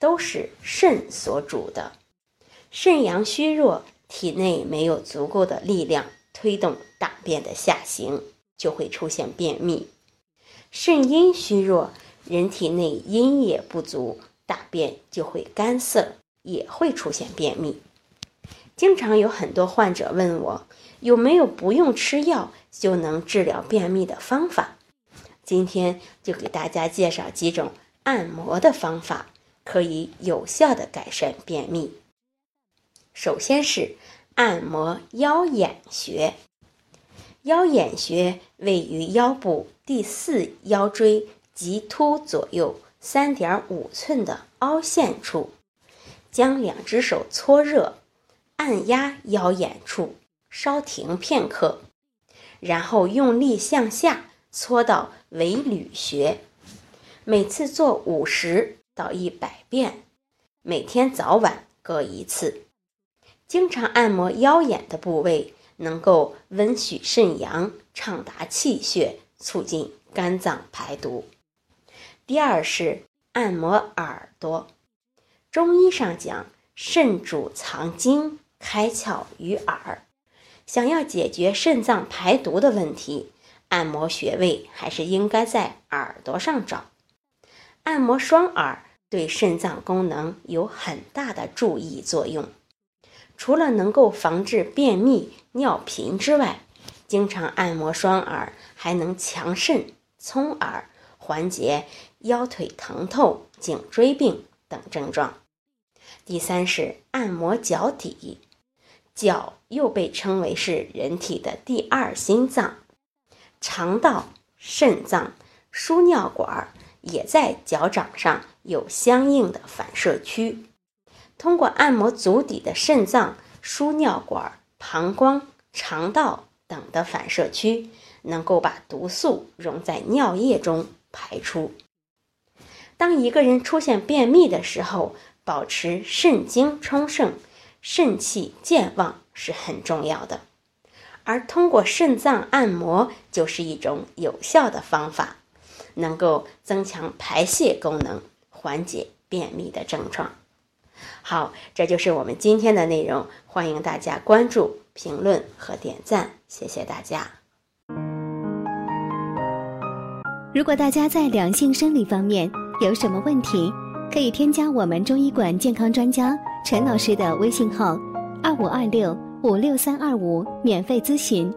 都是肾所主的，肾阳虚弱，体内没有足够的力量推动大便的下行，就会出现便秘；肾阴虚弱，人体内阴液不足，大便就会干涩，也会出现便秘。经常有很多患者问我，有没有不用吃药就能治疗便秘的方法？今天就给大家介绍几种。按摩的方法可以有效的改善便秘。首先是按摩腰眼穴，腰眼穴位于腰部第四腰椎棘突左右三点五寸的凹陷处，将两只手搓热，按压腰眼处，稍停片刻，然后用力向下搓到尾闾穴。每次做五十到一百遍，每天早晚各一次。经常按摩腰眼的部位，能够温煦肾阳、畅达气血，促进肝脏排毒。第二是按摩耳朵。中医上讲，肾主藏精，开窍于耳。想要解决肾脏排毒的问题，按摩穴位还是应该在耳朵上找。按摩双耳对肾脏功能有很大的助益作用，除了能够防治便秘、尿频之外，经常按摩双耳还能强肾、聪耳，缓解腰腿疼痛、颈椎病等症状。第三是按摩脚底，脚又被称为是人体的第二心脏，肠道、肾脏、输尿管。也在脚掌上有相应的反射区，通过按摩足底的肾脏、输尿管、膀胱、肠道等的反射区，能够把毒素溶在尿液中排出。当一个人出现便秘的时候，保持肾精充盛、肾气健旺是很重要的，而通过肾脏按摩就是一种有效的方法。能够增强排泄功能，缓解便秘的症状。好，这就是我们今天的内容。欢迎大家关注、评论和点赞，谢谢大家。如果大家在两性生理方面有什么问题，可以添加我们中医馆健康专家陈老师的微信号：二五二六五六三二五，免费咨询。